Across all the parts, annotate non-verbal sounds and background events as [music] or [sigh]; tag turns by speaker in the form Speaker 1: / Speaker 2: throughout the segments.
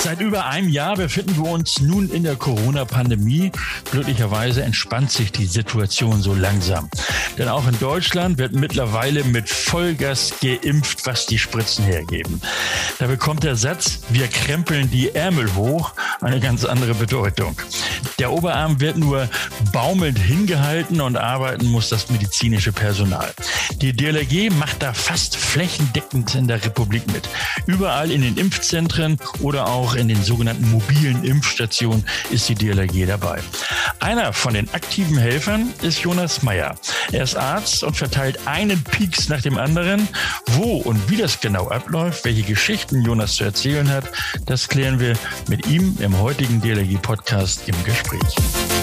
Speaker 1: Seit über einem Jahr befinden wir uns nun in der Corona-Pandemie. Glücklicherweise entspannt sich die Situation so langsam. Denn auch in Deutschland wird mittlerweile mit Vollgas geimpft, was die Spritzen hergeben. Da bekommt der Satz, wir krempeln die Ärmel hoch, eine ganz andere Bedeutung. Der Oberarm wird nur baumelnd hingehalten und arbeiten muss das medizinische Personal. Die DLRG macht da fast flächendeckend in der Republik mit. Überall in den Impfzentren oder auch in den sogenannten mobilen Impfstationen ist die DLRG dabei. Einer von den aktiven Helfern ist Jonas Meyer. Er ist Arzt und verteilt einen Pieks nach dem anderen. Wo und wie das genau abläuft, welche Geschichten Jonas zu erzählen hat, das klären wir mit ihm im heutigen DLRG-Podcast im Gespräch.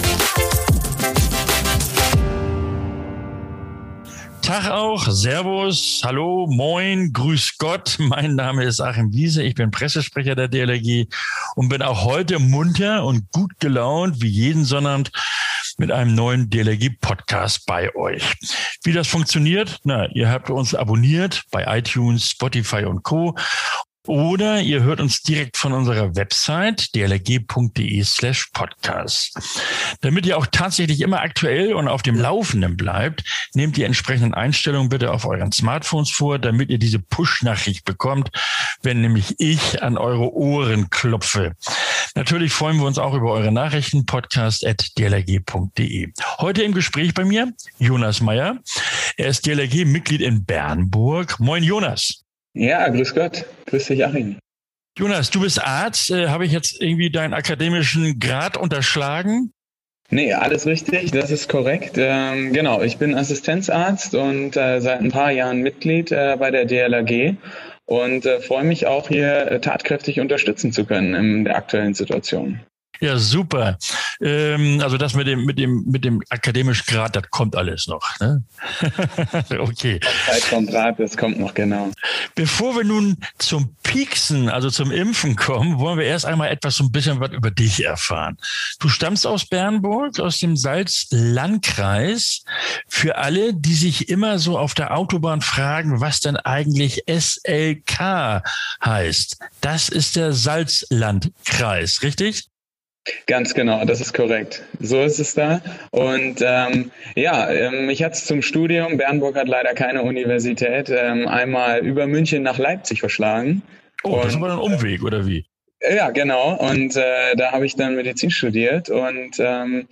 Speaker 1: Tag auch, Servus, Hallo, Moin, Grüß Gott. [laughs] Mein Name ist Achim Wiese, ich bin Pressesprecher der DLRG und bin auch heute munter und gut gelaunt, wie jeden Sonnabend, mit einem neuen DLRG-Podcast bei euch. Wie das funktioniert? Na, ihr habt uns abonniert bei iTunes, Spotify und Co. Oder ihr hört uns direkt von unserer Website dlg.de slash podcast. Damit ihr auch tatsächlich immer aktuell und auf dem Laufenden bleibt, nehmt die entsprechenden Einstellungen bitte auf euren Smartphones vor, damit ihr diese Push-Nachricht bekommt, wenn nämlich ich an eure Ohren klopfe. Natürlich freuen wir uns auch über eure Nachrichten, podcast at dlg.de. Heute im Gespräch bei mir Jonas Meyer. Er ist DLRG-Mitglied in Bernburg. Moin Jonas.
Speaker 2: Ja, grüß Gott. Grüß dich, Achim.
Speaker 1: Jonas, du bist Arzt. Äh, Habe ich jetzt irgendwie deinen akademischen Grad unterschlagen?
Speaker 2: Nee, alles richtig, das ist korrekt. Ähm, genau, ich bin Assistenzarzt und äh, seit ein paar Jahren Mitglied äh, bei der DLRG und äh, freue mich auch hier äh, tatkräftig unterstützen zu können in der aktuellen Situation.
Speaker 1: Ja, super. Ähm, also das mit dem, mit dem, mit dem akademischen Grad, das kommt alles noch. Ne? [laughs]
Speaker 2: okay. Zeit vom Grad, das kommt noch genau.
Speaker 1: Bevor wir nun zum Pieksen, also zum Impfen kommen, wollen wir erst einmal etwas so ein bisschen was über dich erfahren. Du stammst aus Bernburg, aus dem Salzlandkreis. Für alle, die sich immer so auf der Autobahn fragen, was denn eigentlich SLK heißt. Das ist der Salzlandkreis, richtig?
Speaker 2: Ganz genau, das ist korrekt. So ist es da. Und ähm, ja, ähm, mich hat es zum Studium, Bernburg hat leider keine Universität, ähm, einmal über München nach Leipzig verschlagen.
Speaker 1: Oh, das ist aber ein Umweg, oder wie?
Speaker 2: Ja, genau. Und äh, da habe ich dann Medizin studiert und ähm,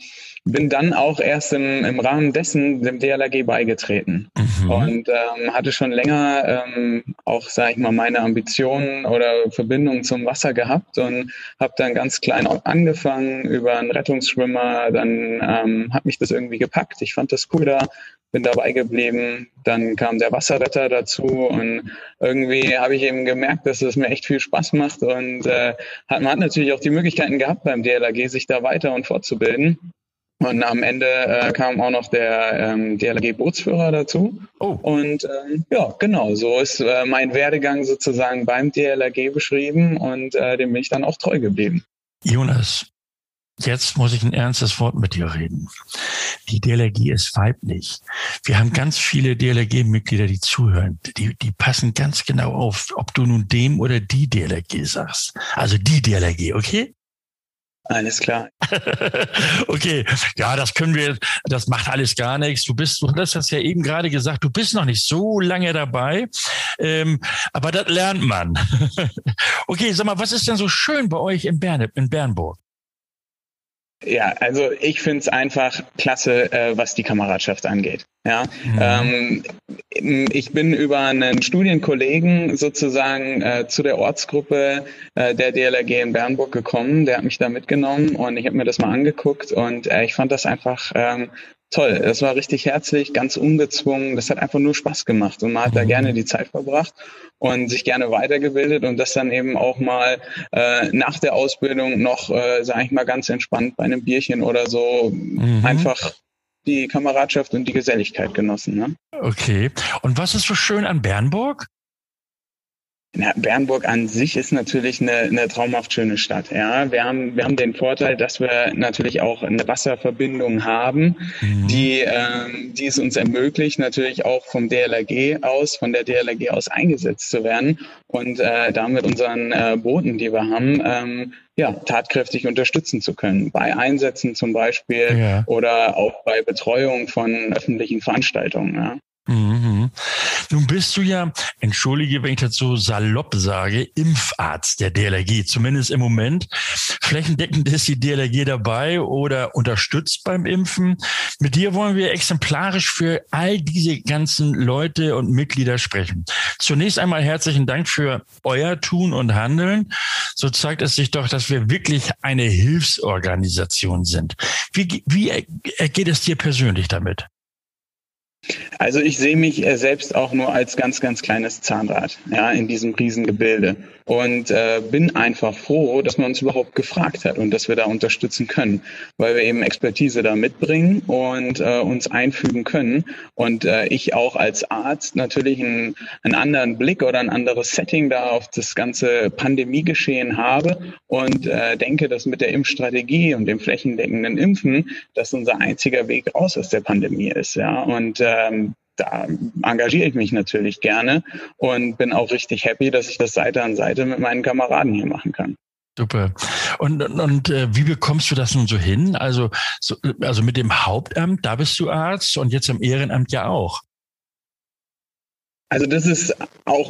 Speaker 2: bin dann auch erst im, im Rahmen dessen dem DLRG beigetreten mhm. und ähm, hatte schon länger ähm, auch, sage ich mal, meine Ambitionen oder Verbindungen zum Wasser gehabt und habe dann ganz klein angefangen über einen Rettungsschwimmer. Dann ähm, hat mich das irgendwie gepackt. Ich fand das cool da, bin dabei geblieben. Dann kam der Wasserretter dazu und irgendwie habe ich eben gemerkt, dass es mir echt viel Spaß macht und äh, hat, man hat natürlich auch die Möglichkeiten gehabt beim DLRG, sich da weiter und fortzubilden. Und am Ende äh, kam auch noch der ähm, DLRG-Bootsführer dazu. Oh. Und ähm, ja, genau, so ist äh, mein Werdegang sozusagen beim DLRG beschrieben und äh, dem bin ich dann auch treu geblieben.
Speaker 1: Jonas, jetzt muss ich ein ernstes Wort mit dir reden. Die DLRG ist weiblich. Wir haben ganz viele DLRG-Mitglieder, die zuhören. Die, die passen ganz genau auf, ob du nun dem oder die DLRG sagst. Also die DLRG, okay?
Speaker 2: Alles klar. [laughs]
Speaker 1: okay, ja, das können wir, das macht alles gar nichts. Du bist, du hast das ja eben gerade gesagt, du bist noch nicht so lange dabei, ähm, aber das lernt man. [laughs] okay, sag mal, was ist denn so schön bei euch in, Bern, in Bernburg?
Speaker 2: Ja, also ich finde es einfach klasse, äh, was die Kameradschaft angeht. Ja, mhm. ähm, ich bin über einen Studienkollegen sozusagen äh, zu der Ortsgruppe äh, der DLRG in Bernburg gekommen. Der hat mich da mitgenommen und ich habe mir das mal angeguckt und äh, ich fand das einfach ähm, toll. Das war richtig herzlich, ganz ungezwungen. Das hat einfach nur Spaß gemacht und man hat mhm. da gerne die Zeit verbracht und sich gerne weitergebildet und das dann eben auch mal äh, nach der Ausbildung noch, äh, sage ich mal, ganz entspannt bei einem Bierchen oder so mhm. einfach die Kameradschaft und die Geselligkeit genossen. Ne?
Speaker 1: Okay. Und was ist so schön an Bernburg?
Speaker 2: Ja, Bernburg an sich ist natürlich eine, eine traumhaft schöne Stadt. Ja, wir haben wir haben den Vorteil, dass wir natürlich auch eine Wasserverbindung haben, mhm. die ähm, die es uns ermöglicht, natürlich auch vom DLRG aus, von der DLRG aus eingesetzt zu werden und äh, damit unseren äh, Booten, die wir haben, ähm, ja, tatkräftig unterstützen zu können. Bei Einsätzen zum Beispiel ja. oder auch bei Betreuung von öffentlichen Veranstaltungen. Ja.
Speaker 1: Mhm. Nun bist du ja, entschuldige, wenn ich das so salopp sage, Impfarzt der DLRG, zumindest im Moment. Flächendeckend ist die DLRG dabei oder unterstützt beim Impfen. Mit dir wollen wir exemplarisch für all diese ganzen Leute und Mitglieder sprechen. Zunächst einmal herzlichen Dank für euer Tun und Handeln. So zeigt es sich doch, dass wir wirklich eine Hilfsorganisation sind. Wie, wie ergeht es dir persönlich damit?
Speaker 2: Also ich sehe mich äh, selbst auch nur als ganz, ganz kleines Zahnrad ja, in diesem Riesengebilde und äh, bin einfach froh, dass man uns überhaupt gefragt hat und dass wir da unterstützen können, weil wir eben Expertise da mitbringen und äh, uns einfügen können. Und äh, ich auch als Arzt natürlich einen, einen anderen Blick oder ein anderes Setting da auf das ganze Pandemiegeschehen habe und äh, denke, dass mit der Impfstrategie und dem flächendeckenden Impfen das unser einziger Weg raus aus der Pandemie ist, ja. Und ähm, da engagiere ich mich natürlich gerne und bin auch richtig happy, dass ich das Seite an Seite mit meinen Kameraden hier machen kann.
Speaker 1: Super. Und, und, und äh, wie bekommst du das nun so hin? Also, so, also mit dem Hauptamt, da bist du Arzt und jetzt im Ehrenamt ja auch.
Speaker 2: Also das ist auch,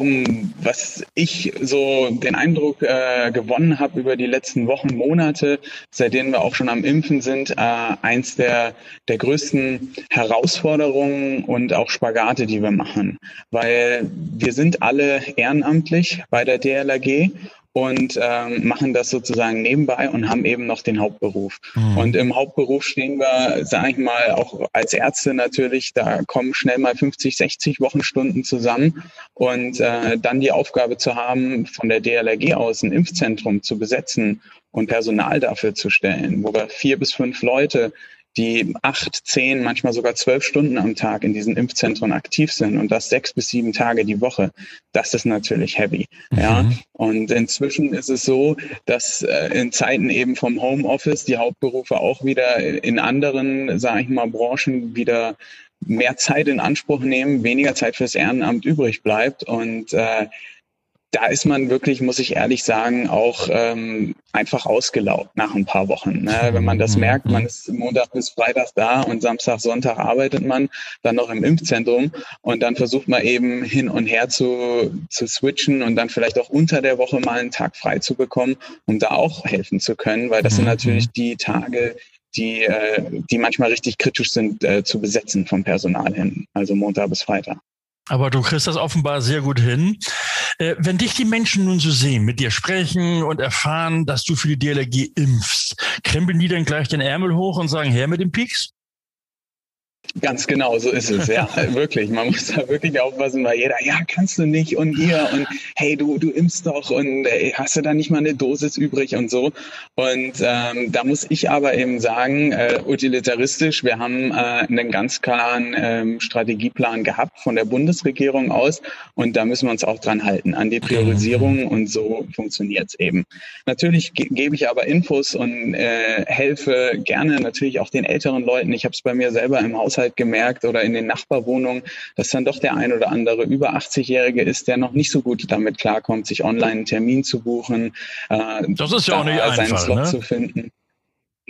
Speaker 2: was ich so den Eindruck äh, gewonnen habe über die letzten Wochen, Monate, seitdem wir auch schon am Impfen sind, äh, eins der, der größten Herausforderungen und auch Spagate, die wir machen. Weil wir sind alle ehrenamtlich bei der DLRG und ähm, machen das sozusagen nebenbei und haben eben noch den Hauptberuf. Mhm. Und im Hauptberuf stehen wir, sage ich mal, auch als Ärzte natürlich, da kommen schnell mal 50, 60 Wochenstunden zusammen und äh, dann die Aufgabe zu haben, von der DLRG aus ein Impfzentrum zu besetzen und Personal dafür zu stellen, wo wir vier bis fünf Leute die acht, zehn, manchmal sogar zwölf Stunden am Tag in diesen Impfzentren aktiv sind und das sechs bis sieben Tage die Woche, das ist natürlich heavy. Mhm. Ja, und inzwischen ist es so, dass äh, in Zeiten eben vom Homeoffice die Hauptberufe auch wieder in anderen, sage ich mal, Branchen wieder mehr Zeit in Anspruch nehmen, weniger Zeit fürs Ehrenamt übrig bleibt und äh, da ist man wirklich, muss ich ehrlich sagen, auch ähm, einfach ausgelaugt nach ein paar Wochen. Ne? Wenn man das mhm. merkt, man ist Montag bis Freitag da und Samstag, Sonntag arbeitet man dann noch im Impfzentrum und dann versucht man eben hin und her zu, zu switchen und dann vielleicht auch unter der Woche mal einen Tag frei zu bekommen, um da auch helfen zu können, weil das sind mhm. natürlich die Tage, die, äh, die manchmal richtig kritisch sind äh, zu besetzen vom Personal hin, also Montag bis Freitag.
Speaker 1: Aber du kriegst das offenbar sehr gut hin. Äh, wenn dich die Menschen nun so sehen, mit dir sprechen und erfahren, dass du für die DLRG impfst, krempeln die dann gleich den Ärmel hoch und sagen, her mit dem Pieks?
Speaker 2: Ganz genau, so ist es, ja, [laughs] wirklich. Man muss da wirklich aufpassen, weil jeder, ja, kannst du nicht und hier und hey, du, du impfst doch und ey, hast du da nicht mal eine Dosis übrig und so. Und ähm, da muss ich aber eben sagen, äh, utilitaristisch, wir haben äh, einen ganz klaren ähm, Strategieplan gehabt von der Bundesregierung aus und da müssen wir uns auch dran halten, an die Priorisierung und so funktioniert's eben. Natürlich ge gebe ich aber Infos und äh, helfe gerne natürlich auch den älteren Leuten. Ich habe es bei mir selber im Haushalt halt gemerkt oder in den Nachbarwohnungen, dass dann doch der ein oder andere über 80-Jährige ist, der noch nicht so gut damit klarkommt, sich online einen Termin zu buchen.
Speaker 1: Äh, das ist ja auch nicht einfach, seinen Slot ne?
Speaker 2: zu finden.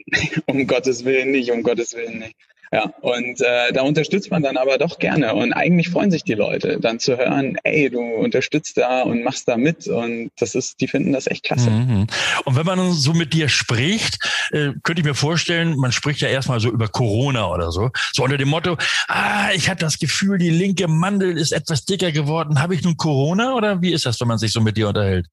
Speaker 2: [laughs] um Gottes Willen nicht, um Gottes Willen nicht. Ja, und äh, da unterstützt man dann aber doch gerne. Und eigentlich freuen sich die Leute, dann zu hören, ey, du unterstützt da und machst da mit. Und das ist, die finden das echt klasse. Mhm.
Speaker 1: Und wenn man so mit dir spricht, äh, könnte ich mir vorstellen, man spricht ja erstmal so über Corona oder so. So unter dem Motto, ah, ich hatte das Gefühl, die linke Mandel ist etwas dicker geworden. Habe ich nun Corona oder wie ist das, wenn man sich so mit dir unterhält?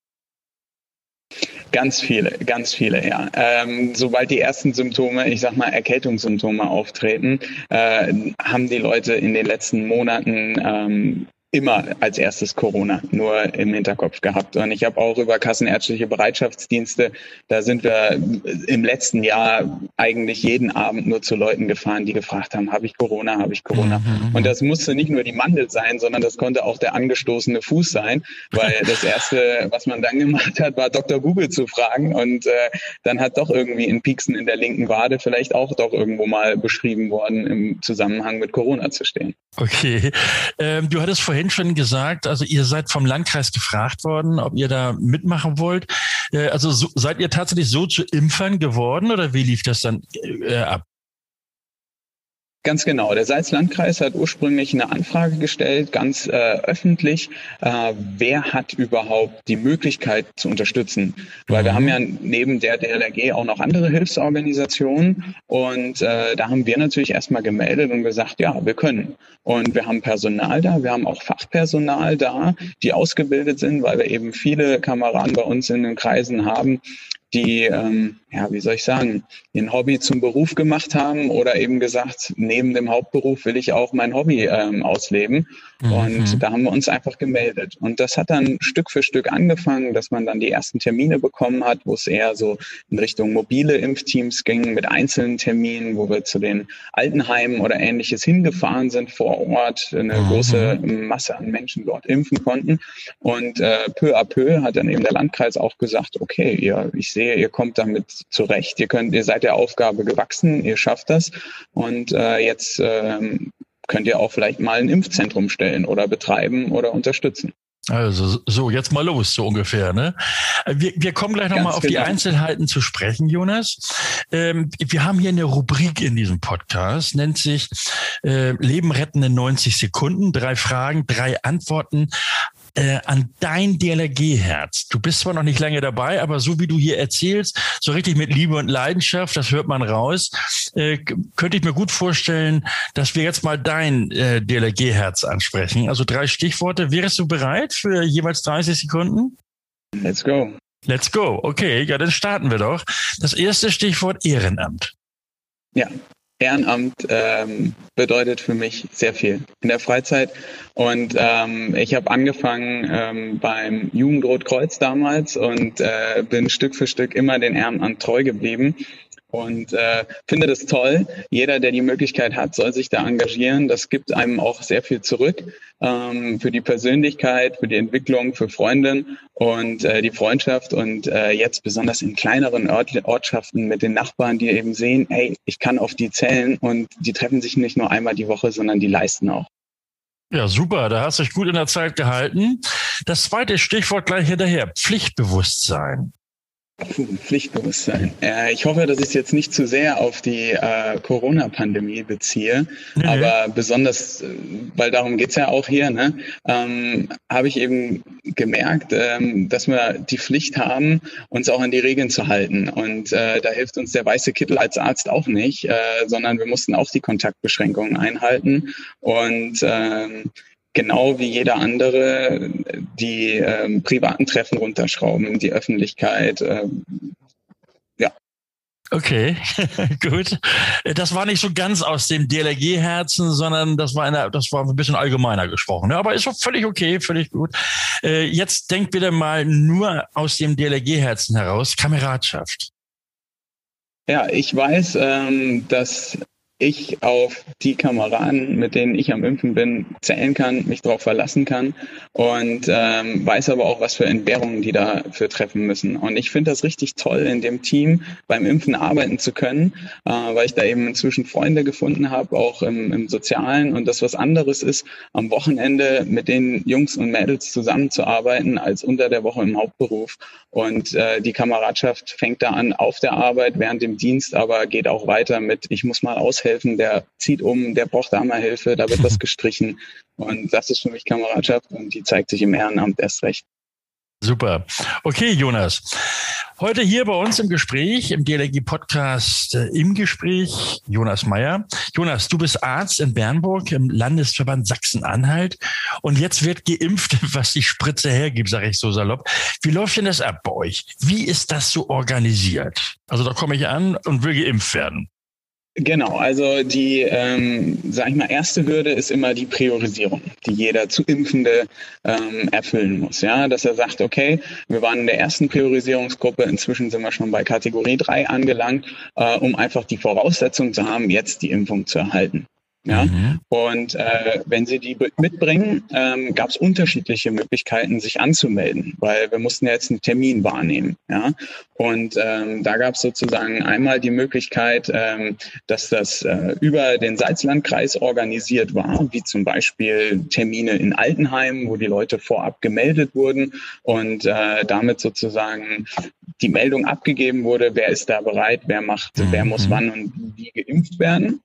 Speaker 2: Ganz viele, ganz viele, ja. Ähm, sobald die ersten Symptome, ich sag mal Erkältungssymptome auftreten, äh, haben die Leute in den letzten Monaten ähm, immer als erstes Corona nur im Hinterkopf gehabt. Und ich habe auch über kassenärztliche Bereitschaftsdienste, da sind wir im letzten Jahr eigentlich jeden Abend nur zu Leuten gefahren, die gefragt haben, habe ich Corona, habe ich Corona. Mhm. mhm. Und das musste nicht nur die Mandel sein, sondern das konnte auch der angestoßene Fuß sein, weil [laughs] das Erste, was man dann gemacht hat, war Dr. Google zu fragen. Und äh, dann hat doch irgendwie ein Pieksen in der linken Wade vielleicht auch doch irgendwo mal beschrieben worden, im Zusammenhang mit Corona zu stehen.
Speaker 1: Okay. Ähm, du hattest vorhin schon gesagt, also ihr seid vom Landkreis gefragt worden, ob ihr da mitmachen wollt. Äh, also so, seid ihr tatsächlich so zu Impfern geworden oder wie lief das dann äh, ab?
Speaker 2: Ganz genau. Der Salzlandkreis hat ursprünglich eine Anfrage gestellt, ganz äh, öffentlich, äh, wer hat überhaupt die Möglichkeit zu unterstützen? Weil wir haben ja neben der DLRG auch noch andere Hilfsorganisationen und äh, da haben wir natürlich erstmal gemeldet und gesagt, ja, wir können. Und wir haben Personal da, wir haben auch Fachpersonal da, die ausgebildet sind, weil wir eben viele Kameraden bei uns in den Kreisen haben, die, ähm, ja, wie soll ich sagen, ein Hobby zum Beruf gemacht haben oder eben gesagt, neben dem Hauptberuf will ich auch mein Hobby ähm, ausleben. Mhm. Und da haben wir uns einfach gemeldet. Und das hat dann Stück für Stück angefangen, dass man dann die ersten Termine bekommen hat, wo es eher so in Richtung mobile Impfteams ging mit einzelnen Terminen, wo wir zu den Altenheimen oder ähnliches hingefahren sind vor Ort, eine mhm. große Masse an Menschen dort impfen konnten. Und äh, peu à peu hat dann eben der Landkreis auch gesagt, okay, ihr, ich sehe sehe, ihr kommt damit zurecht, ihr könnt, ihr seid der Aufgabe gewachsen, ihr schafft das und äh, jetzt ähm, könnt ihr auch vielleicht mal ein Impfzentrum stellen oder betreiben oder unterstützen.
Speaker 1: Also so, jetzt mal los, so ungefähr. Ne? Wir, wir kommen gleich nochmal auf genau. die Einzelheiten zu sprechen, Jonas. Ähm, wir haben hier eine Rubrik in diesem Podcast, nennt sich äh, Leben retten in 90 Sekunden. Drei Fragen, drei Antworten äh, an dein DLRG-Herz. Du bist zwar noch nicht lange dabei, aber so wie du hier erzählst, so richtig mit Liebe und Leidenschaft, das hört man raus, äh, könnte ich mir gut vorstellen, dass wir jetzt mal dein äh, DLRG-Herz ansprechen. Also drei Stichworte. Wärst du bereit für jeweils 30 Sekunden?
Speaker 2: Let's go.
Speaker 1: Let's go. Okay, ja, dann starten wir doch. Das erste Stichwort Ehrenamt.
Speaker 2: Ja, Ehrenamt ähm, bedeutet für mich sehr viel in der Freizeit. Und ähm, ich habe angefangen ähm, beim Jugendrotkreuz damals und äh, bin Stück für Stück immer den Ehrenamt treu geblieben und äh, finde das toll. Jeder, der die Möglichkeit hat, soll sich da engagieren. Das gibt einem auch sehr viel zurück ähm, für die Persönlichkeit, für die Entwicklung, für Freundin und äh, die Freundschaft und äh, jetzt besonders in kleineren Ort Ortschaften mit den Nachbarn, die eben sehen, hey, ich kann auf die zählen und die treffen sich nicht nur einmal die Woche, sondern die leisten auch.
Speaker 1: Ja, super. Da hast du dich gut in der Zeit gehalten. Das zweite Stichwort gleich hinterher. Pflichtbewusstsein.
Speaker 2: Pflichtbewusstsein. Äh, ich hoffe, dass ich es jetzt nicht zu sehr auf die äh, Corona-Pandemie beziehe, mhm. aber besonders, äh, weil darum geht's ja auch hier, ne, ähm, habe ich eben gemerkt, ähm, dass wir die Pflicht haben, uns auch an die Regeln zu halten. Und äh, da hilft uns der weiße Kittel als Arzt auch nicht, äh, sondern wir mussten auch die Kontaktbeschränkungen einhalten. Und ähm, genau wie jeder andere die ähm, privaten Treffen runterschrauben, die Öffentlichkeit. Ähm, ja.
Speaker 1: Okay, [laughs] gut. Das war nicht so ganz aus dem DLRG-Herzen, sondern das war eine, das war ein bisschen allgemeiner gesprochen. Ne? Aber ist auch völlig okay, völlig gut. Äh, jetzt denkt bitte mal nur aus dem DLRG-Herzen heraus, Kameradschaft.
Speaker 2: Ja, ich weiß, ähm, dass ich auf die Kameraden, mit denen ich am Impfen bin, zählen kann, mich darauf verlassen kann und ähm, weiß aber auch, was für Entbehrungen die dafür treffen müssen. Und ich finde das richtig toll, in dem Team beim Impfen arbeiten zu können, äh, weil ich da eben inzwischen Freunde gefunden habe, auch im, im Sozialen und das was anderes ist, am Wochenende mit den Jungs und Mädels zusammenzuarbeiten, als unter der Woche im Hauptberuf. Und äh, die Kameradschaft fängt da an auf der Arbeit, während dem Dienst, aber geht auch weiter mit, ich muss mal aushelfen helfen, der zieht um, der braucht da mal Hilfe, da wird was [laughs] gestrichen. Und das ist für mich Kameradschaft und die zeigt sich im Ehrenamt erst recht.
Speaker 1: Super. Okay, Jonas. Heute hier bei uns im Gespräch, im DLRG-Podcast äh, im Gespräch, Jonas Meyer. Jonas, du bist Arzt in Bernburg im Landesverband Sachsen-Anhalt und jetzt wird geimpft, [laughs] was die Spritze hergibt, sage ich so salopp. Wie läuft denn das ab bei euch? Wie ist das so organisiert? Also da komme ich an und will geimpft werden.
Speaker 2: Genau, also die, ähm, sag ich mal, erste Hürde ist immer die Priorisierung, die jeder zu Impfende ähm, erfüllen muss. Ja, dass er sagt, okay, wir waren in der ersten Priorisierungsgruppe, inzwischen sind wir schon bei Kategorie 3 angelangt, äh, um einfach die Voraussetzung zu haben, jetzt die Impfung zu erhalten. Ja? Mhm. Und äh, wenn sie die mitbringen, ähm, gab es unterschiedliche Möglichkeiten, sich anzumelden, weil wir mussten ja jetzt einen Termin wahrnehmen. Ja? Und ähm, da gab es sozusagen einmal die Möglichkeit, ähm, dass das äh, über den Salzlandkreis organisiert war, wie zum Beispiel Termine in Altenheimen, wo die Leute vorab gemeldet wurden und äh, damit sozusagen die Meldung abgegeben wurde, wer ist da bereit, wer macht, wer muss mhm. wann und wie geimpft werden.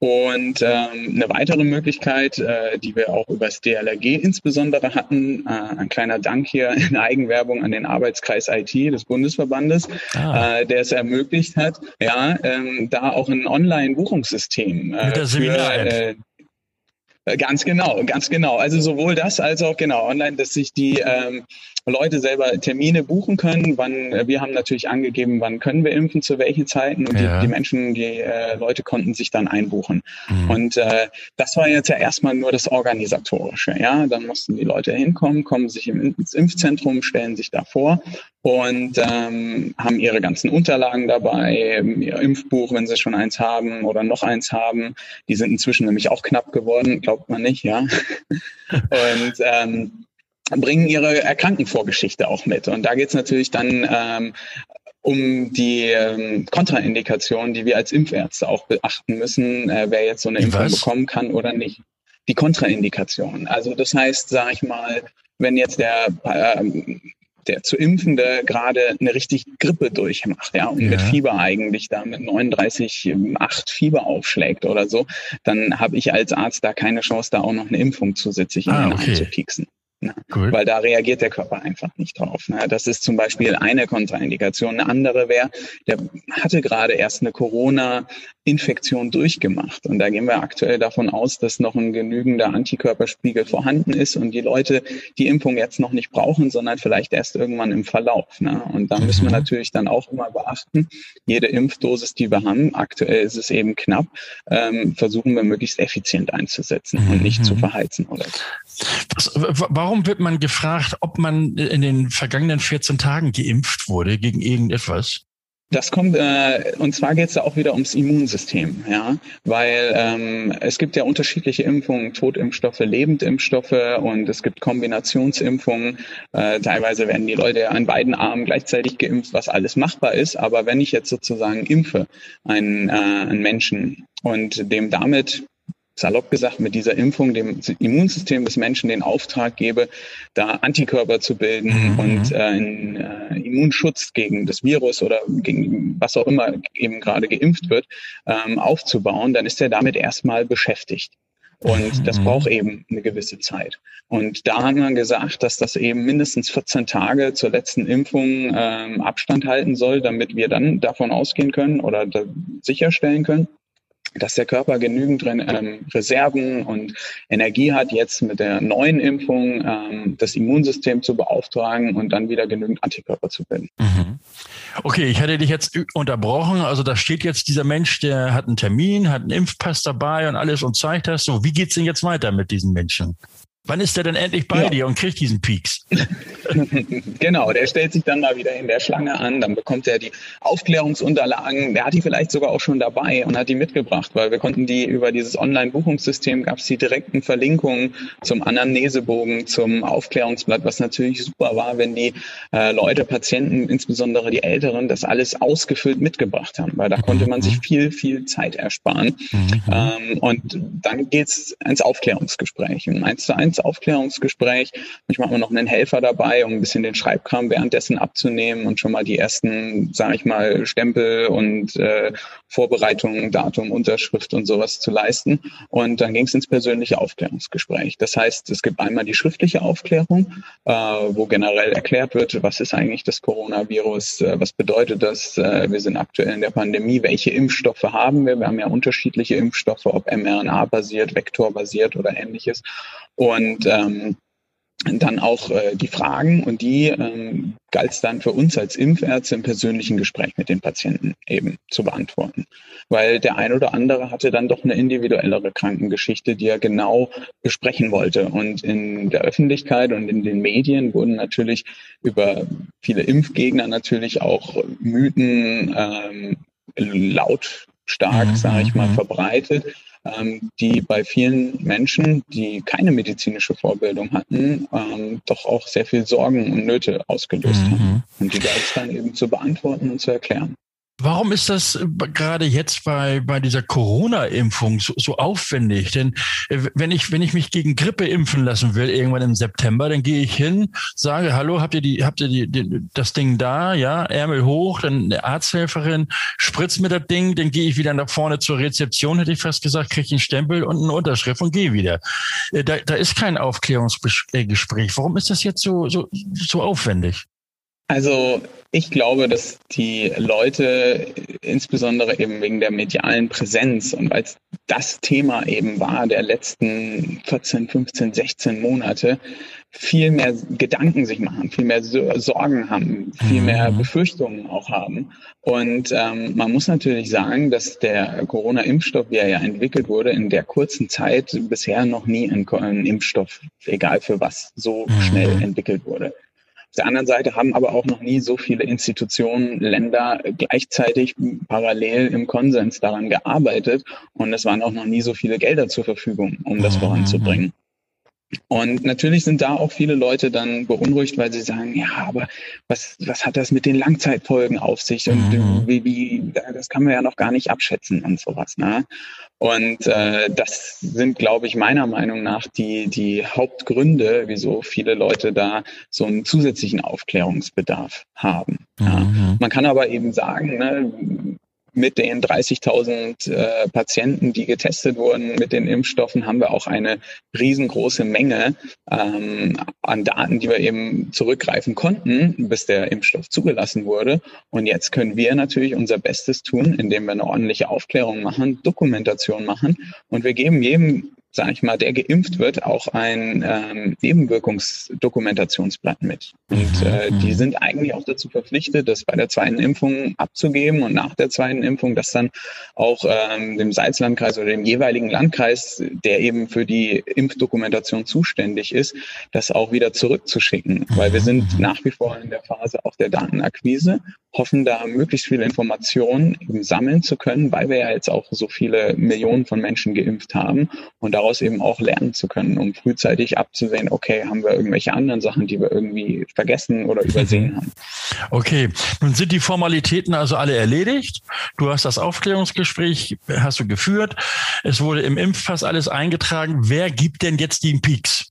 Speaker 2: Und ähm, eine weitere Möglichkeit, äh, die wir auch über das DLRG insbesondere hatten, äh, ein kleiner Dank hier [laughs] in Eigenwerbung an den Arbeitskreis IT des Bundesverbandes, ah. äh, der es ermöglicht hat, ja, ähm, da auch ein Online-Buchungssystem
Speaker 1: äh, für, äh,
Speaker 2: Ganz genau, ganz genau. Also sowohl das als auch genau online, dass sich die ähm, Leute selber Termine buchen können. Wann äh, wir haben natürlich angegeben, wann können wir impfen, zu welchen Zeiten und ja. die, die, Menschen, die äh, Leute konnten sich dann einbuchen. Mhm. Und äh, das war jetzt ja erstmal nur das organisatorische. Ja, dann mussten die Leute hinkommen, kommen sich ins Impfzentrum, stellen sich da vor und ähm, haben ihre ganzen Unterlagen dabei, ihr Impfbuch, wenn sie schon eins haben oder noch eins haben. Die sind inzwischen nämlich auch knapp geworden, glaubt man nicht, ja. [laughs] und ähm, bringen ihre Erkrankenvorgeschichte auch mit. Und da geht es natürlich dann ähm, um die ähm, Kontraindikationen, die wir als Impfärzte auch beachten müssen, äh, wer jetzt so eine Impfung bekommen kann oder nicht. Die Kontraindikation. Also das heißt, sage ich mal, wenn jetzt der ähm, der zu Impfende gerade eine richtig Grippe durchmacht, ja, und ja. mit Fieber eigentlich da mit 39,8 Fieber aufschlägt oder so, dann habe ich als Arzt da keine Chance, da auch noch eine Impfung zusätzlich in ah, den okay. einzupieksen. Ne? Cool. Weil da reagiert der Körper einfach nicht drauf. Ne? Das ist zum Beispiel eine Kontraindikation. Eine andere wäre, der hatte gerade erst eine Corona-Infektion durchgemacht. Und da gehen wir aktuell davon aus, dass noch ein genügender Antikörperspiegel vorhanden ist und die Leute die Impfung jetzt noch nicht brauchen, sondern vielleicht erst irgendwann im Verlauf. Ne? Und da müssen wir mhm. natürlich dann auch immer beachten, jede Impfdosis, die wir haben, aktuell ist es eben knapp, ähm, versuchen wir möglichst effizient einzusetzen und nicht zu mhm. verheizen oder
Speaker 1: so. Was, warum wird man gefragt, ob man in den vergangenen 14 Tagen geimpft wurde gegen irgendetwas?
Speaker 2: Das kommt, äh, und zwar geht es da auch wieder ums Immunsystem, ja, weil ähm, es gibt ja unterschiedliche Impfungen, Totimpfstoffe, Lebendimpfstoffe und es gibt Kombinationsimpfungen. Äh, teilweise werden die Leute an beiden Armen gleichzeitig geimpft, was alles machbar ist. Aber wenn ich jetzt sozusagen impfe, einen, äh, einen Menschen und dem damit salopp gesagt mit dieser Impfung dem Immunsystem des Menschen den Auftrag gebe, da Antikörper zu bilden mhm. und äh, einen äh, Immunschutz gegen das Virus oder gegen was auch immer eben gerade geimpft wird, ähm, aufzubauen, dann ist er damit erstmal beschäftigt. Und das mhm. braucht eben eine gewisse Zeit. Und da haben wir gesagt, dass das eben mindestens 14 Tage zur letzten Impfung ähm, Abstand halten soll, damit wir dann davon ausgehen können oder sicherstellen können, dass der Körper genügend ähm, Reserven und Energie hat, jetzt mit der neuen Impfung ähm, das Immunsystem zu beauftragen und dann wieder genügend Antikörper zu bilden. Mhm.
Speaker 1: Okay, ich hatte dich jetzt unterbrochen. Also da steht jetzt dieser Mensch, der hat einen Termin, hat einen Impfpass dabei und alles und zeigt das. So, wie geht's denn jetzt weiter mit diesen Menschen? Wann ist der denn endlich bei ja. dir und kriegt diesen Peaks? [laughs]
Speaker 2: genau, der stellt sich dann mal wieder in der Schlange an, dann bekommt er die Aufklärungsunterlagen, der hat die vielleicht sogar auch schon dabei und hat die mitgebracht, weil wir konnten die über dieses Online-Buchungssystem, gab es die direkten Verlinkungen zum Anamnesebogen, zum Aufklärungsblatt, was natürlich super war, wenn die äh, Leute, Patienten, insbesondere die Älteren, das alles ausgefüllt mitgebracht haben, weil da konnte man sich mhm. viel, viel Zeit ersparen. Mhm. Ähm, und dann geht's ins Aufklärungsgespräch, ein 1 zu 1 Aufklärungsgespräch. Manchmal haben wir noch einen Helfer dabei, um ein bisschen den Schreibkram währenddessen abzunehmen und schon mal die ersten, sage ich mal, Stempel und äh, Vorbereitungen, Datum, Unterschrift und sowas zu leisten. Und dann ging es ins persönliche Aufklärungsgespräch. Das heißt, es gibt einmal die schriftliche Aufklärung, äh, wo generell erklärt wird, was ist eigentlich das Coronavirus, äh, was bedeutet das, äh, wir sind aktuell in der Pandemie, welche Impfstoffe haben wir. Wir haben ja unterschiedliche Impfstoffe, ob mRNA-basiert, vektorbasiert oder ähnliches. Und ähm, dann auch äh, die Fragen und die ähm, galt es dann für uns als Impfärzte im persönlichen Gespräch mit den Patienten eben zu beantworten. Weil der ein oder andere hatte dann doch eine individuellere Krankengeschichte, die er genau besprechen wollte. Und in der Öffentlichkeit und in den Medien wurden natürlich über viele Impfgegner natürlich auch Mythen ähm, lautstark, mhm. sage ich mal, mhm. verbreitet ähm, die bei vielen Menschen, die keine medizinische Vorbildung hatten, ähm, doch auch sehr viel Sorgen und Nöte ausgelöst mhm. haben. Und die galt es dann eben zu beantworten und zu erklären.
Speaker 1: Warum ist das äh, gerade jetzt bei, bei dieser Corona-Impfung so, so aufwendig? Denn äh, wenn ich, wenn ich mich gegen Grippe impfen lassen will, irgendwann im September, dann gehe ich hin, sage, hallo, habt ihr die, habt ihr die, die das Ding da? Ja, Ärmel hoch, dann eine Arzthelferin spritzt mir das Ding, dann gehe ich wieder nach vorne zur Rezeption, hätte ich fast gesagt, kriege ich einen Stempel und eine Unterschrift und gehe wieder. Äh, da, da ist kein Aufklärungsgespräch. Warum ist das jetzt so, so, so aufwendig?
Speaker 2: Also ich glaube, dass die Leute insbesondere eben wegen der medialen Präsenz und weil es das Thema eben war der letzten 14, 15, 16 Monate, viel mehr Gedanken sich machen, viel mehr Sorgen haben, viel mehr mhm. Befürchtungen auch haben. Und ähm, man muss natürlich sagen, dass der Corona-Impfstoff, wie er ja entwickelt wurde, in der kurzen Zeit bisher noch nie ein, ein Impfstoff, egal für was, so mhm. schnell entwickelt wurde. Auf der anderen Seite haben aber auch noch nie so viele Institutionen, Länder gleichzeitig parallel im Konsens daran gearbeitet und es waren auch noch nie so viele Gelder zur Verfügung, um das mhm. voranzubringen. Und natürlich sind da auch viele Leute dann beunruhigt, weil sie sagen, ja, aber was, was hat das mit den Langzeitfolgen auf sich? Und mhm. wie, wie, das kann man ja noch gar nicht abschätzen und sowas. Ne? Und äh, das sind, glaube ich, meiner Meinung nach die, die Hauptgründe, wieso viele Leute da so einen zusätzlichen Aufklärungsbedarf haben. Ja. Mhm. Man kann aber eben sagen, ne, mit den 30.000 äh, Patienten, die getestet wurden mit den Impfstoffen, haben wir auch eine riesengroße Menge ähm, an Daten, die wir eben zurückgreifen konnten, bis der Impfstoff zugelassen wurde. Und jetzt können wir natürlich unser Bestes tun, indem wir eine ordentliche Aufklärung machen, Dokumentation machen. Und wir geben jedem sage ich mal, der geimpft wird, auch ein ähm, Nebenwirkungsdokumentationsblatt mit. Und äh, die sind eigentlich auch dazu verpflichtet, das bei der zweiten Impfung abzugeben und nach der zweiten Impfung das dann auch ähm, dem Salzlandkreis oder dem jeweiligen Landkreis, der eben für die Impfdokumentation zuständig ist, das auch wieder zurückzuschicken. Weil wir sind nach wie vor in der Phase auch der Datenakquise hoffen da möglichst viele Informationen eben sammeln zu können, weil wir ja jetzt auch so viele Millionen von Menschen geimpft haben und daraus eben auch lernen zu können, um frühzeitig abzusehen, okay, haben wir irgendwelche anderen Sachen, die wir irgendwie vergessen oder übersehen haben.
Speaker 1: Okay, nun sind die Formalitäten also alle erledigt. Du hast das Aufklärungsgespräch, hast du geführt. Es wurde im Impfpass alles eingetragen. Wer gibt denn jetzt die Peaks?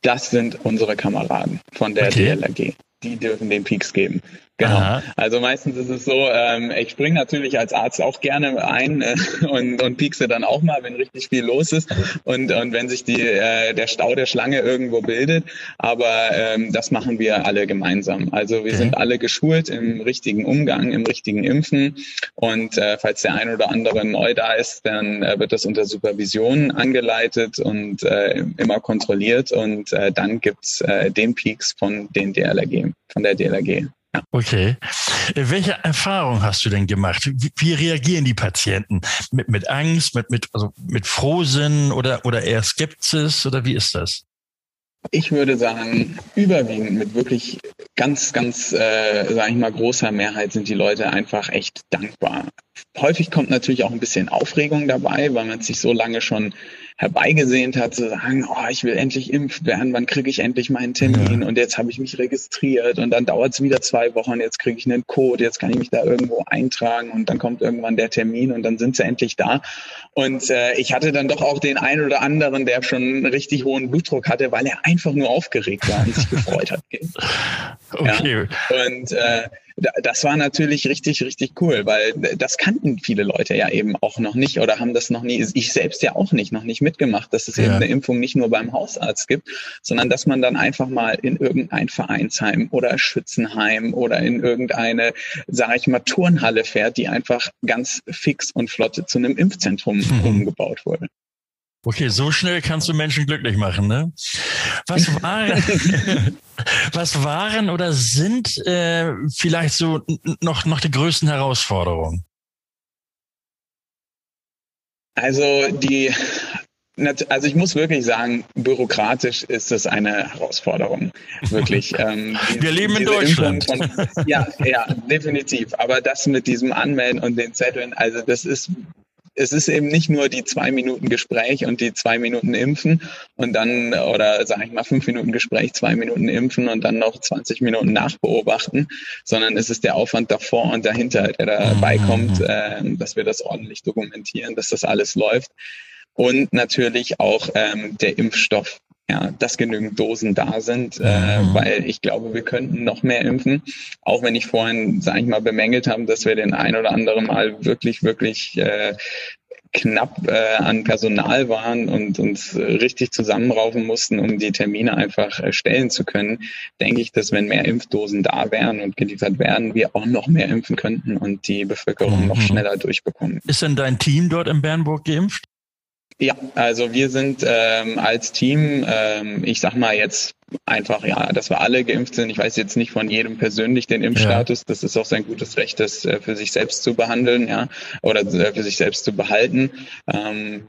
Speaker 2: Das sind unsere Kameraden von der okay. DLRG. Die dürfen den Peaks geben. Genau. Aha. Also meistens ist es so, ähm, ich springe natürlich als Arzt auch gerne ein äh, und, und piekse dann auch mal, wenn richtig viel los ist und, und wenn sich die, äh, der Stau der Schlange irgendwo bildet. Aber ähm, das machen wir alle gemeinsam. Also wir sind alle geschult im richtigen Umgang, im richtigen Impfen. Und äh, falls der ein oder andere neu da ist, dann äh, wird das unter Supervision angeleitet und äh, immer kontrolliert. Und äh, dann gibt's äh, den Peaks von den DLRG, von der DLRG.
Speaker 1: Okay. Welche Erfahrung hast du denn gemacht? Wie, wie, reagieren die Patienten? Mit, mit Angst, mit, mit, also mit Frohsinn oder, oder eher Skepsis oder wie ist das?
Speaker 2: Ich würde sagen, überwiegend mit wirklich ganz, ganz, äh, sage ich mal, großer Mehrheit sind die Leute einfach echt dankbar. Häufig kommt natürlich auch ein bisschen Aufregung dabei, weil man sich so lange schon herbeigesehnt hat, zu sagen, oh, ich will endlich impft werden, wann kriege ich endlich meinen Termin? Ja. Und jetzt habe ich mich registriert und dann dauert es wieder zwei Wochen, jetzt kriege ich einen Code, jetzt kann ich mich da irgendwo eintragen und dann kommt irgendwann der Termin und dann sind sie endlich da. Und äh, ich hatte dann doch auch den einen oder anderen, der schon einen richtig hohen Blutdruck hatte, weil er einfach nur aufgeregt war und sich gefreut hat. [laughs] Okay. Ja. Und äh, das war natürlich richtig, richtig cool, weil das kannten viele Leute ja eben auch noch nicht oder haben das noch nie, ich selbst ja auch nicht, noch nicht mitgemacht, dass es ja. eben eine Impfung nicht nur beim Hausarzt gibt, sondern dass man dann einfach mal in irgendein Vereinsheim oder Schützenheim oder in irgendeine, sage ich mal, Turnhalle fährt, die einfach ganz fix und flott zu einem Impfzentrum mhm. umgebaut wurde.
Speaker 1: Okay, so schnell kannst du Menschen glücklich machen, ne? Was waren, [laughs] was waren oder sind äh, vielleicht so noch, noch die größten Herausforderungen?
Speaker 2: Also die also ich muss wirklich sagen, bürokratisch ist das eine Herausforderung. Wirklich. [laughs]
Speaker 1: Ähm, Wir leben in Deutschland.
Speaker 2: Von, ja, ja, definitiv. Aber das mit diesem Anmelden und den Zetteln, also das ist es ist eben nicht nur die zwei Minuten Gespräch und die zwei Minuten Impfen und dann, oder sage ich mal, fünf Minuten Gespräch, zwei Minuten Impfen und dann noch 20 Minuten nachbeobachten, sondern es ist der Aufwand davor und dahinter, der dabei mhm. kommt, äh, dass wir das ordentlich dokumentieren, dass das alles läuft und natürlich auch ähm, der Impfstoff. Ja, dass genügend Dosen da sind, äh, mhm. weil ich glaube, wir könnten noch mehr impfen. Auch wenn ich vorhin, sage ich mal, bemängelt habe, dass wir den ein oder anderen Mal wirklich, wirklich äh, knapp äh, an Personal waren und uns äh, richtig zusammenraufen mussten, um die Termine einfach erstellen zu können, denke ich, dass wenn mehr Impfdosen da wären und geliefert werden, wir auch noch mehr impfen könnten und die Bevölkerung mhm. noch schneller durchbekommen.
Speaker 1: Ist denn dein Team dort in Bernburg geimpft?
Speaker 2: Ja, also wir sind ähm, als Team, ähm, ich sag mal jetzt einfach, ja, dass wir alle geimpft sind. Ich weiß jetzt nicht von jedem persönlich den Impfstatus. Ja. Das ist auch sein gutes Recht, das äh, für sich selbst zu behandeln, ja, oder äh, für sich selbst zu behalten. Ähm,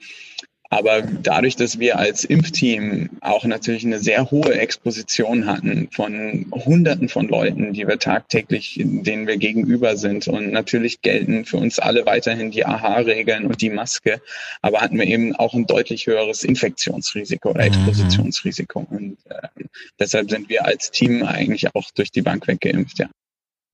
Speaker 2: aber dadurch, dass wir als Impfteam auch natürlich eine sehr hohe Exposition hatten von Hunderten von Leuten, die wir tagtäglich, denen wir gegenüber sind. Und natürlich gelten für uns alle weiterhin die AHA-Regeln und die Maske. Aber hatten wir eben auch ein deutlich höheres Infektionsrisiko oder mhm. Expositionsrisiko. Und äh, deshalb sind wir als Team eigentlich auch durch die Bank weggeimpft, ja.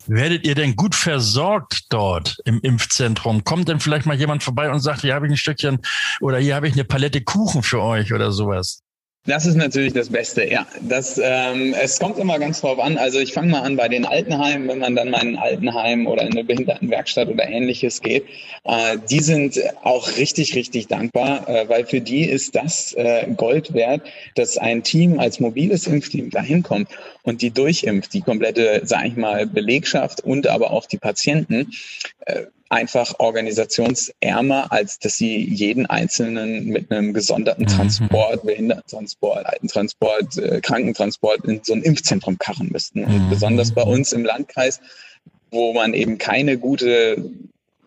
Speaker 1: Werdet ihr denn gut versorgt dort im Impfzentrum? Kommt denn vielleicht mal jemand vorbei und sagt, hier habe ich ein Stückchen oder hier habe ich eine Palette Kuchen für euch oder sowas?
Speaker 2: Das ist natürlich das Beste, ja. Das, ähm, es kommt immer ganz drauf an. Also ich fange mal an bei den Altenheimen, wenn man dann mal in ein Altenheim oder in eine Behindertenwerkstatt oder ähnliches geht. Äh, die sind auch richtig, richtig dankbar, äh, weil für die ist das äh, Gold wert, dass ein Team als mobiles Impfteam dahin kommt und die durchimpft, die komplette, sage ich mal, Belegschaft und aber auch die Patienten. Äh, einfach organisationsärmer, als dass sie jeden Einzelnen mit einem gesonderten mhm. Transport, Behindertentransport, Altentransport, äh, Krankentransport in so ein Impfzentrum karren müssten. Und mhm. besonders bei uns im Landkreis, wo man eben keine gute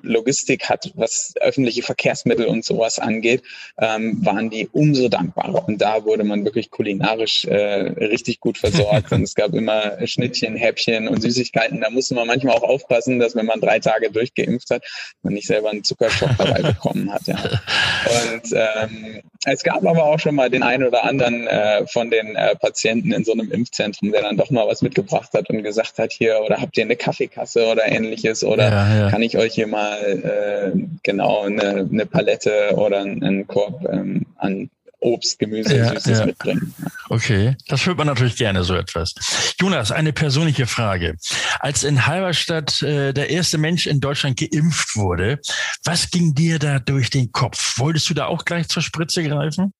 Speaker 2: Logistik hat, was öffentliche Verkehrsmittel und sowas angeht, ähm, waren die umso dankbarer. Und da wurde man wirklich kulinarisch äh, richtig gut versorgt. und es gab immer Schnittchen, Häppchen und Süßigkeiten. Da musste man manchmal auch aufpassen, dass wenn man drei Tage durchgeimpft hat, man nicht selber einen Zuckerschock dabei [laughs] bekommen hat. Ja. Und ähm, es gab aber auch schon mal den einen oder anderen äh, von den äh, Patienten in so einem Impfzentrum, der dann doch mal was mitgebracht hat und gesagt hat, hier, oder habt ihr eine Kaffeekasse oder ähnliches, oder ja, ja. kann ich euch hier mal äh, genau eine, eine Palette oder einen Korb ähm, an Obst, Gemüse, ja, Süßes ja. mitbringen.
Speaker 1: Okay, das hört man natürlich gerne so etwas. Jonas, eine persönliche Frage. Als in Halberstadt äh, der erste Mensch in Deutschland geimpft wurde, was ging dir da durch den Kopf? Wolltest du da auch gleich zur Spritze greifen?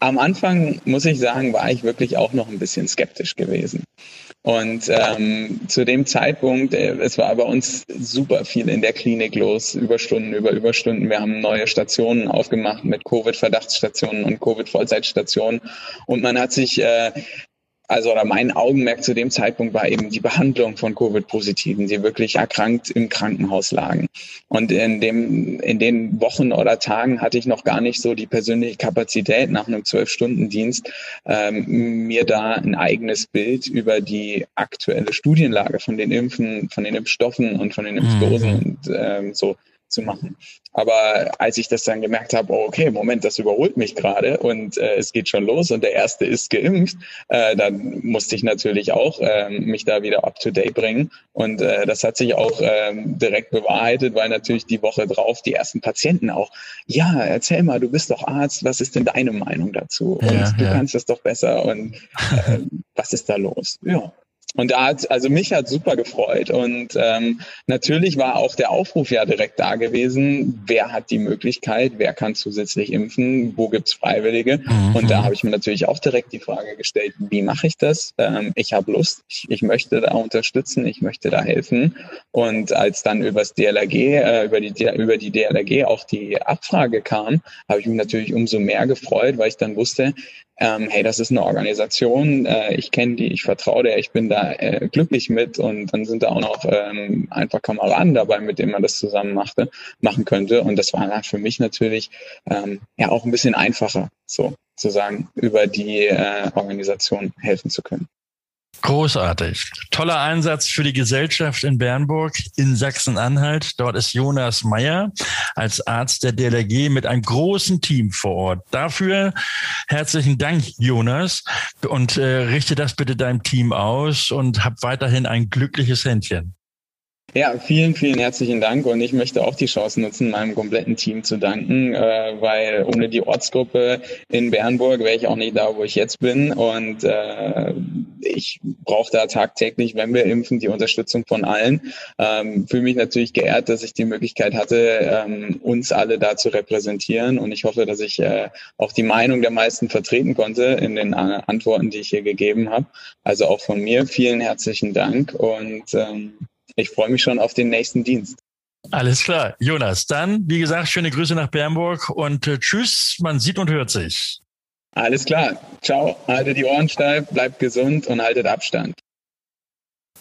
Speaker 2: Am Anfang, muss ich sagen, war ich wirklich auch noch ein bisschen skeptisch gewesen. Und ähm, zu dem Zeitpunkt, äh, es war bei uns super viel in der Klinik los, Überstunden über Überstunden. Wir haben neue Stationen aufgemacht mit Covid-Verdachtsstationen und Covid-Vollzeitstationen. Und man hat sich äh, also oder mein Augenmerk zu dem Zeitpunkt war eben die Behandlung von Covid-Positiven, die wirklich erkrankt im Krankenhaus lagen. Und in dem, in den Wochen oder Tagen hatte ich noch gar nicht so die persönliche Kapazität nach einem Zwölf-Stunden-Dienst, ähm, mir da ein eigenes Bild über die aktuelle Studienlage von den Impfen, von den Impfstoffen und von den Impfdosen mhm. und ähm, so zu machen. Aber als ich das dann gemerkt habe, oh, okay, Moment, das überholt mich gerade und äh, es geht schon los und der erste ist geimpft, äh, dann musste ich natürlich auch äh, mich da wieder up to date bringen. Und äh, das hat sich auch äh, direkt bewahrheitet, weil natürlich die Woche drauf die ersten Patienten auch, ja, erzähl mal, du bist doch Arzt, was ist denn deine Meinung dazu? Und ja, du ja. kannst das doch besser und äh, [laughs] was ist da los? Ja. Und da hat, also mich hat super gefreut. Und ähm, natürlich war auch der Aufruf ja direkt da gewesen, wer hat die Möglichkeit, wer kann zusätzlich impfen, wo gibt's Freiwillige? Mhm. Und da habe ich mir natürlich auch direkt die Frage gestellt, wie mache ich das? Ähm, ich habe Lust, ich, ich möchte da unterstützen, ich möchte da helfen. Und als dann übers DLRG, äh, über, die, über die DLRG auch die Abfrage kam, habe ich mich natürlich umso mehr gefreut, weil ich dann wusste, ähm, hey, das ist eine Organisation, äh, ich kenne die, ich vertraue der, ich bin da äh, glücklich mit und dann sind da auch noch ähm, einfach Kameraden dabei, mit denen man das zusammen machte, machen könnte. Und das war für mich natürlich ähm, ja auch ein bisschen einfacher, so zu sagen, über die äh, Organisation helfen zu können.
Speaker 1: Großartig. Toller Einsatz für die Gesellschaft in Bernburg in Sachsen-Anhalt. Dort ist Jonas Meyer als Arzt der DLRG mit einem großen Team vor Ort. Dafür herzlichen Dank, Jonas, und äh, richte das bitte deinem Team aus und hab weiterhin ein glückliches Händchen.
Speaker 2: Ja, vielen, vielen herzlichen Dank und ich möchte auch die Chance nutzen, meinem kompletten Team zu danken, äh, weil ohne die Ortsgruppe in Bernburg wäre ich auch nicht da, wo ich jetzt bin und äh, ich brauche da tagtäglich, wenn wir impfen, die Unterstützung von allen. Ähm, Fühle mich natürlich geehrt, dass ich die Möglichkeit hatte, ähm, uns alle da zu repräsentieren und ich hoffe, dass ich äh, auch die Meinung der meisten vertreten konnte in den äh, Antworten, die ich hier gegeben habe. Also auch von mir vielen herzlichen Dank und ähm, ich freue mich schon auf den nächsten Dienst.
Speaker 1: Alles klar. Jonas, dann, wie gesagt, schöne Grüße nach Bernburg und äh, tschüss, man sieht und hört sich.
Speaker 2: Alles klar. Ciao. Haltet die Ohren steif, bleibt gesund und haltet Abstand.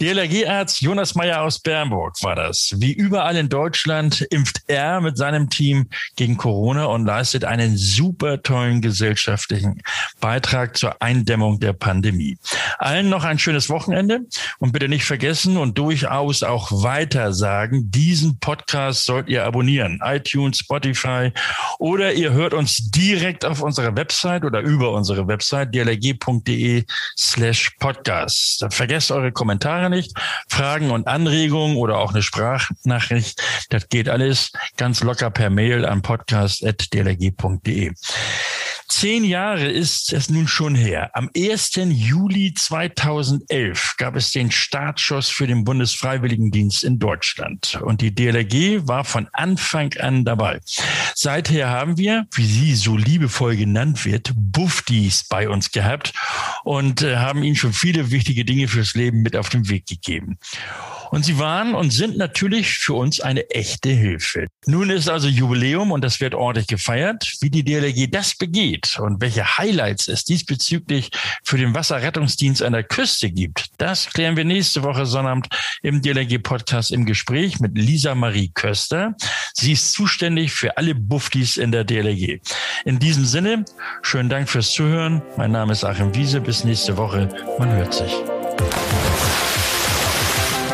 Speaker 1: DLRG-Arzt Jonas Meyer aus Bernburg war das. Wie überall in Deutschland impft er mit seinem Team gegen Corona und leistet einen super tollen gesellschaftlichen Beitrag zur Eindämmung der Pandemie. Allen noch ein schönes Wochenende und bitte nicht vergessen und durchaus auch weiter sagen, diesen Podcast sollt ihr abonnieren. iTunes, Spotify oder ihr hört uns direkt auf unserer Website oder über unsere Website dlrg.de slash podcast. Vergesst eure Kommentare Nicht. Fragen und Anregungen oder auch eine Sprachnachricht, das geht alles ganz locker per Mail an podcast.dlg.de. Zehn Jahre ist es nun schon her. Am 1. Juli 2011 gab es den Startschuss für den Bundesfreiwilligendienst in Deutschland. Und die DLRG war von Anfang an dabei. Seither haben wir, wie sie so liebevoll genannt wird, Buffdies bei uns gehabt und äh, haben ihnen schon viele wichtige Dinge fürs Leben mit auf den Weg gegeben. Und sie waren und sind natürlich für uns eine echte Hilfe. Nun ist also Jubiläum und das wird ordentlich gefeiert. Wie die DLRG das begeht und welche Highlights es diesbezüglich für den Wasserrettungsdienst an der Küste gibt, das klären wir nächste Woche Sonnabend im DLRG-Podcast im Gespräch mit Lisa Marie Köster. Sie ist zuständig für alle Buffdies in der DLRG. In diesem Sinne, schönen Dank fürs Zuhören. Mein Name ist Achim Wiese. Bis nächste Woche. Man hört sich.